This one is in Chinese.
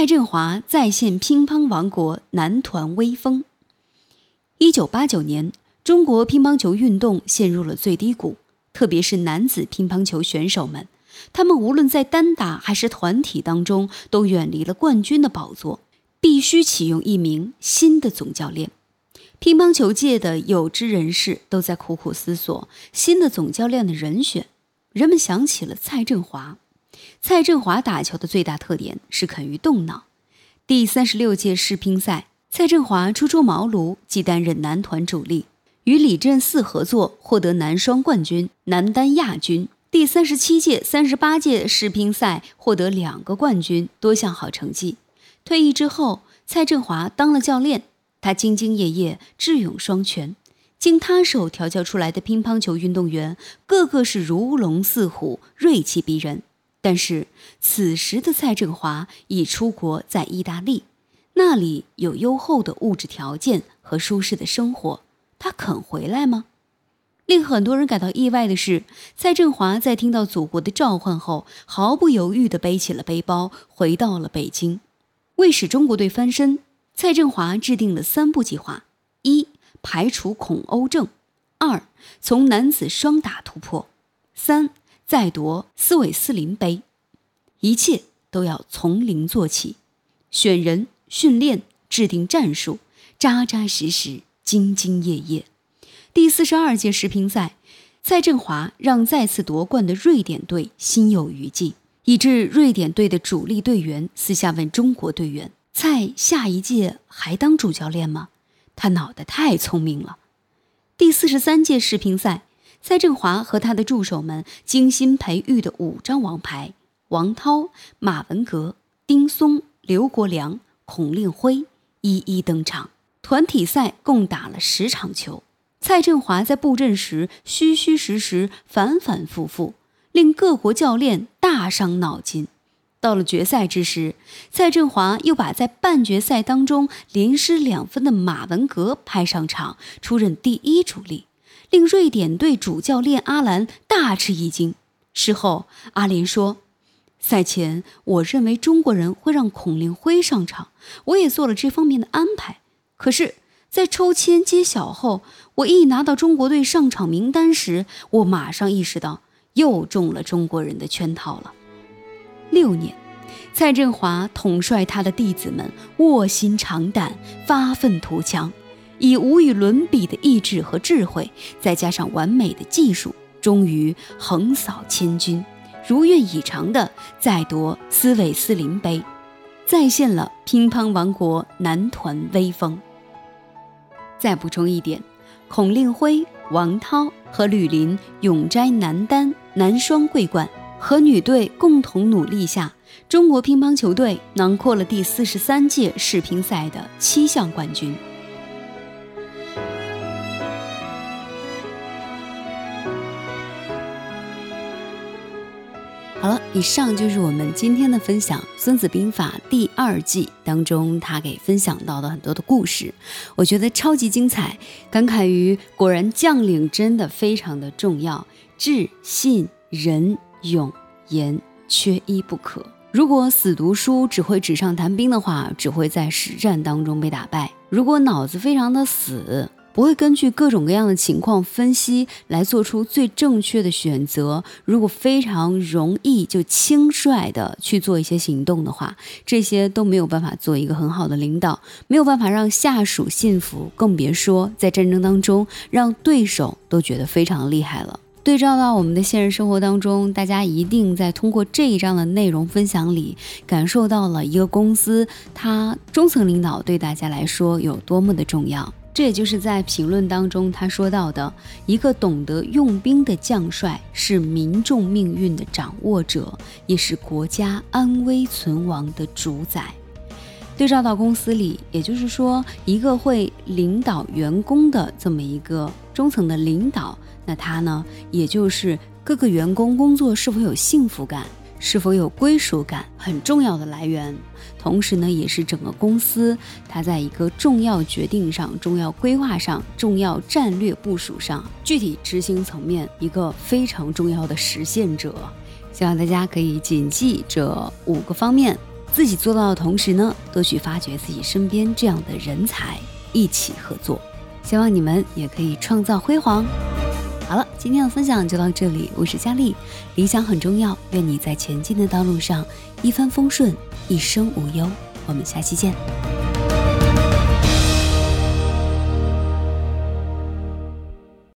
蔡振华再现乒乓王国男团威风。一九八九年，中国乒乓球运动陷入了最低谷，特别是男子乒乓球选手们，他们无论在单打还是团体当中，都远离了冠军的宝座，必须启用一名新的总教练。乒乓球界的有知人士都在苦苦思索新的总教练的人选。人们想起了蔡振华。蔡振华打球的最大特点是肯于动脑。第三十六届世乒赛，蔡振华初出茅庐，即担任男团主力，与李振四合作获得男双冠军、男单亚军。第三十七届、三十八届世乒赛获得两个冠军，多项好成绩。退役之后，蔡振华当了教练。他兢兢业业，智勇双全，经他手调教出来的乒乓球运动员，个个是如龙似虎，锐气逼人。但是此时的蔡振华已出国在意大利，那里有优厚的物质条件和舒适的生活，他肯回来吗？令很多人感到意外的是，蔡振华在听到祖国的召唤后，毫不犹豫地背起了背包，回到了北京，为使中国队翻身。蔡振华制定了三步计划：一、排除恐欧症；二、从男子双打突破；三、再夺斯韦斯林杯。一切都要从零做起，选人、训练、制定战术，扎扎实实、兢兢业业。第四十二届世乒赛，蔡振华让再次夺冠的瑞典队心有余悸，以致瑞典队的主力队员私下问中国队员。蔡下一届还当主教练吗？他脑袋太聪明了。第四十三届世乒赛，蔡振华和他的助手们精心培育的五张王牌——王涛、马文革、丁松、刘国梁、孔令辉——一一登场。团体赛共打了十场球，蔡振华在布阵时虚虚实实、反反复复，令各国教练大伤脑筋。到了决赛之时，蔡振华又把在半决赛当中连失两分的马文革派上场，出任第一主力，令瑞典队主教练阿兰大吃一惊。事后，阿联说：“赛前我认为中国人会让孔令辉上场，我也做了这方面的安排。可是，在抽签揭晓后，我一拿到中国队上场名单时，我马上意识到又中了中国人的圈套了。”六年，蔡振华统帅他的弟子们卧薪尝胆、发愤图强，以无与伦比的意志和智慧，再加上完美的技术，终于横扫千军，如愿以偿的再夺斯韦斯林杯，再现了乒乓王国男团威风。再补充一点，孔令辉、王涛和吕林勇摘男单、男双桂冠。和女队共同努力下，中国乒乓球队囊括了第四十三届世乒赛的七项冠军。好了，以上就是我们今天的分享，《孙子兵法》第二季当中他给分享到的很多的故事，我觉得超级精彩。感慨于，果然将领真的非常的重要，智、信、仁。勇严缺一不可。如果死读书，只会纸上谈兵的话，只会在实战当中被打败。如果脑子非常的死，不会根据各种各样的情况分析来做出最正确的选择，如果非常容易就轻率的去做一些行动的话，这些都没有办法做一个很好的领导，没有办法让下属信服，更别说在战争当中让对手都觉得非常厉害了。对照到我们的现实生活当中，大家一定在通过这一章的内容分享里，感受到了一个公司它中层领导对大家来说有多么的重要。这也就是在评论当中他说到的一个懂得用兵的将帅，是民众命运的掌握者，也是国家安危存亡的主宰。对照到公司里，也就是说，一个会领导员工的这么一个中层的领导。那他呢，也就是各个员工工作是否有幸福感，是否有归属感，很重要的来源。同时呢，也是整个公司它在一个重要决定上、重要规划上、重要战略部署上、具体执行层面一个非常重要的实现者。希望大家可以谨记这五个方面。自己做到的同时呢，多去发掘自己身边这样的人才，一起合作。希望你们也可以创造辉煌。好了，今天的分享就到这里，我是佳丽。理想很重要，愿你在前进的道路上一帆风顺，一生无忧。我们下期见。